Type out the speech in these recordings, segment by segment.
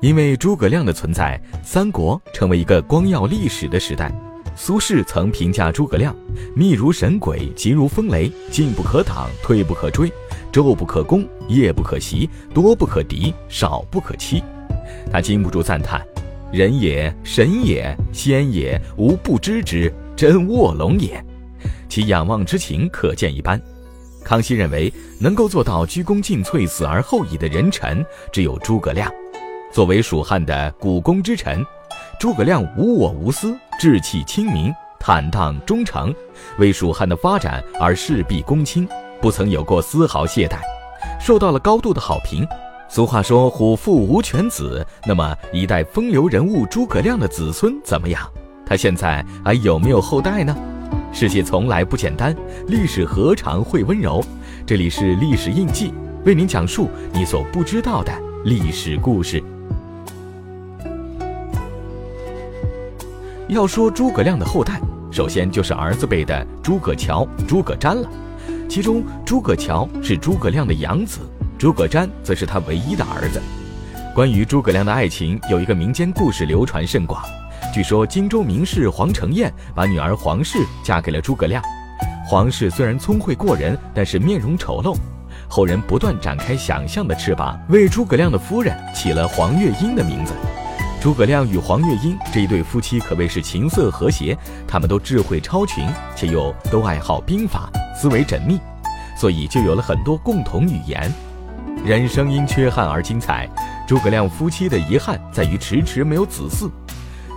因为诸葛亮的存在，三国成为一个光耀历史的时代。苏轼曾评价诸葛亮：密如神鬼，急如风雷，进不可挡，退不可追，昼不可攻，夜不可袭，多不可敌，少不可欺。他禁不住赞叹：“人也，神也，仙也，无不知之，真卧龙也。”其仰望之情可见一斑。康熙认为，能够做到鞠躬尽瘁，死而后已的人臣，只有诸葛亮。作为蜀汉的股肱之臣，诸葛亮无我无私，志气清明，坦荡忠诚，为蜀汉的发展而事必躬亲，不曾有过丝毫懈怠，受到了高度的好评。俗话说“虎父无犬子”，那么一代风流人物诸葛亮的子孙怎么样？他现在还有没有后代呢？世界从来不简单，历史何尝会温柔？这里是历史印记，为您讲述你所不知道的历史故事。要说诸葛亮的后代，首先就是儿子辈的诸葛乔、诸葛瞻了。其中，诸葛乔是诸葛亮的养子，诸葛瞻则是他唯一的儿子。关于诸葛亮的爱情，有一个民间故事流传甚广。据说荆州名士黄承彦把女儿黄氏嫁给了诸葛亮。黄氏虽然聪慧过人，但是面容丑陋。后人不断展开想象的翅膀，为诸葛亮的夫人起了黄月英的名字。诸葛亮与黄月英这一对夫妻可谓是琴瑟和谐，他们都智慧超群，且又都爱好兵法，思维缜密，所以就有了很多共同语言。人生因缺憾而精彩，诸葛亮夫妻的遗憾在于迟迟没有子嗣。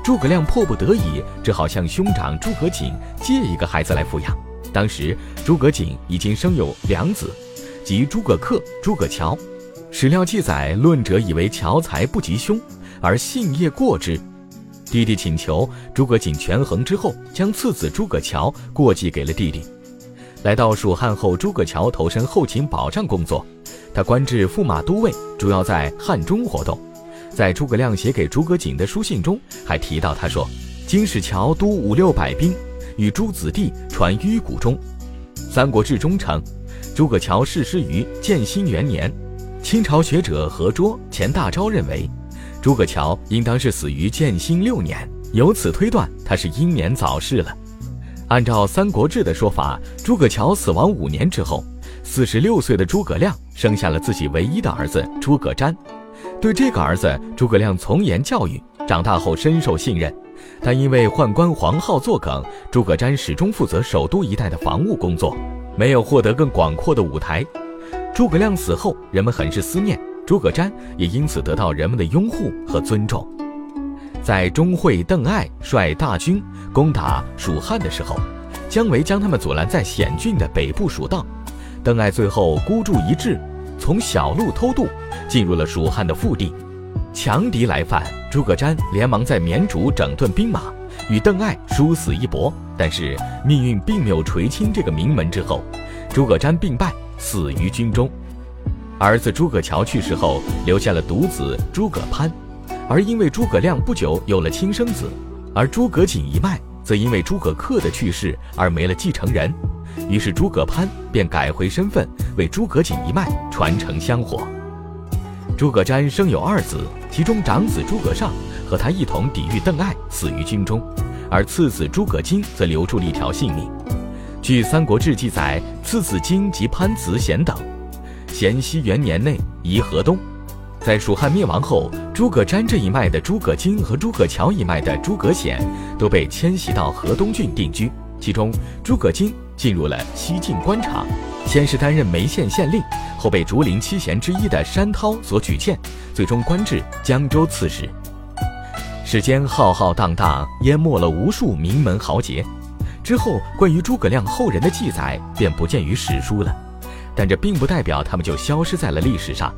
诸葛亮迫不得已，只好向兄长诸葛瑾借一个孩子来抚养。当时诸葛瑾已经生有两子，即诸葛恪、诸葛乔。史料记载，论者以为乔才不及兄。而信业过之，弟弟请求诸葛瑾权衡之后，将次子诸葛乔过继给了弟弟。来到蜀汉后，诸葛乔投身后勤保障工作，他官至驸马都尉，主要在汉中活动。在诸葛亮写给诸葛瑾的书信中，还提到他说：“今使乔督五六百兵，与诸子弟传淤谷中。”《三国志》中称，诸葛乔逝世于建兴元年。清朝学者何卓、钱大钊认为。诸葛乔应当是死于建兴六年，由此推断他是英年早逝了。按照《三国志》的说法，诸葛乔死亡五年之后，四十六岁的诸葛亮生下了自己唯一的儿子诸葛瞻。对这个儿子，诸葛亮从严教育，长大后深受信任。但因为宦官黄皓作梗，诸葛瞻始终负责首都一带的防务工作，没有获得更广阔的舞台。诸葛亮死后，人们很是思念。诸葛瞻也因此得到人们的拥护和尊重。在钟会、邓艾率大军攻打蜀汉的时候，姜维将他们阻拦在险峻的北部蜀道。邓艾最后孤注一掷，从小路偷渡，进入了蜀汉的腹地。强敌来犯，诸葛瞻连忙在绵竹整顿兵马，与邓艾殊死一搏。但是命运并没有垂青这个名门之后，诸葛瞻病败，死于军中。儿子诸葛乔去世后，留下了独子诸葛潘，而因为诸葛亮不久有了亲生子，而诸葛瑾一脉则因为诸葛恪的去世而没了继承人，于是诸葛潘便改回身份，为诸葛瑾一脉传承香火。诸葛瞻生有二子，其中长子诸葛尚和他一同抵御邓艾，死于军中，而次子诸葛瑾则留住了一条性命。据《三国志》记载，次子荆及潘子显等。咸熙元年内移河东，在蜀汉灭亡后，诸葛瞻这一脉的诸葛瑾和诸葛乔一脉的诸葛显都被迁徙到河东郡定居。其中，诸葛瑾进入了西晋官场，先是担任眉县县令，后被竹林七贤之一的山涛所举荐，最终官至江州刺史。世间浩浩荡荡，淹没了无数名门豪杰。之后，关于诸葛亮后人的记载便不见于史书了。但这并不代表他们就消失在了历史上。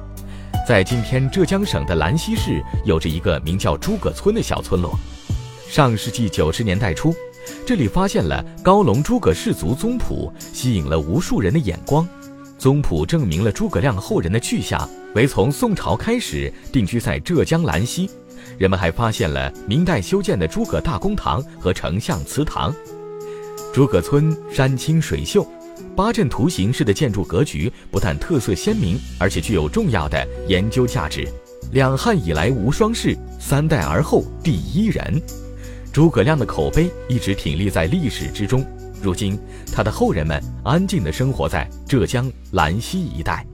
在今天浙江省的兰溪市，有着一个名叫诸葛村的小村落。上世纪九十年代初，这里发现了高隆诸葛氏族宗谱，吸引了无数人的眼光。宗谱证明了诸葛亮后人的去向为从宋朝开始定居在浙江兰溪。人们还发现了明代修建的诸葛大公堂和丞相祠堂。诸葛村山清水秀。八阵图形式的建筑格局不但特色鲜明，而且具有重要的研究价值。两汉以来无双事，三代而后第一人。诸葛亮的口碑一直挺立在历史之中。如今，他的后人们安静地生活在浙江兰溪一带。